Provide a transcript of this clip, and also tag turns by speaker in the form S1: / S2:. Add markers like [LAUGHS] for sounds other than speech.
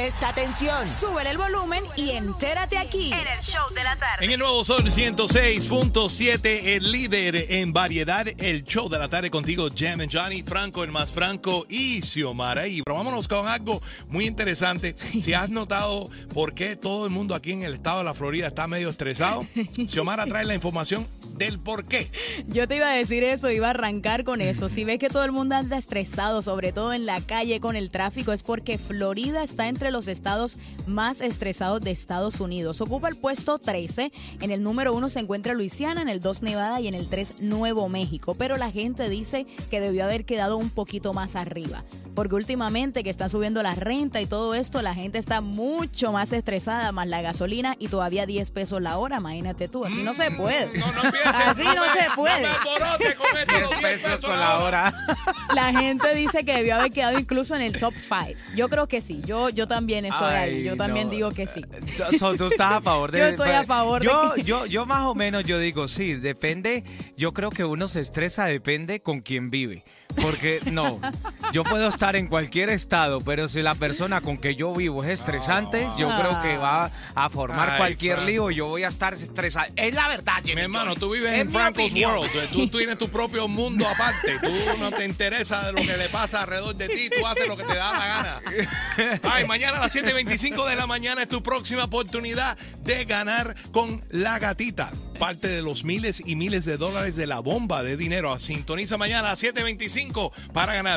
S1: Presta atención.
S2: Súbele el volumen y entérate aquí en el show de la tarde.
S3: En el nuevo Sol 106.7, el líder en variedad, el show de la tarde contigo, Jam and Johnny, Franco, el más Franco y Xiomara. Y pero vámonos con algo muy interesante. [LAUGHS] Si has notado por qué todo el mundo aquí en el estado de la Florida está medio estresado, Xiomara trae la información del por qué.
S2: Yo te iba a decir eso, iba a arrancar con eso. Si ves que todo el mundo anda estresado, sobre todo en la calle con el tráfico, es porque Florida está entre los estados más estresados de Estados Unidos. Ocupa el puesto 13. En el número 1 se encuentra Luisiana, en el 2 Nevada y en el 3 Nuevo México. Pero la gente dice que debió haber quedado un poquito más arriba. Porque últimamente que está subiendo la renta y todo esto, la gente está mucho más estresada, más la gasolina y todavía 10 pesos la hora. Imagínate tú, así no se puede.
S3: Mm, No, no.
S2: Así no se puede.
S3: No me alborotes con esto, los 10 pesos
S4: con la hora.
S2: La gente dice que debió haber quedado incluso en el top 5. Yo creo que sí. Yo, yo también estoy ahí. Yo también
S4: no.
S2: digo que sí.
S4: So, tú estás a favor de
S2: Yo estoy a favor de
S4: yo,
S2: que-
S4: yo, yo más o menos yo digo, sí, depende. Yo creo que uno se estresa, depende con quién vive. Porque no, yo puedo estar en cualquier estado, pero si la persona con que yo vivo es estresante, yo creo que va a formar
S3: Ay,
S4: cualquier
S3: Fran.
S4: lío y yo voy a estar estresado. Es la verdad, Jimmy
S3: Mi hermano, tú vives
S4: Es
S3: en Franco's. World. Tú, tú tienes tu propio mundo aparte. Tú no te interesa de lo que le pasa alrededor de ti. Tú haces lo que te da la gana. Ay, mañana a las 7.25 de la mañana es tu próxima oportunidad de ganar con la gatita. Parte de los miles y miles de dólares de la bomba de dinero. Sintoniza mañana a las 7.25 para ganar.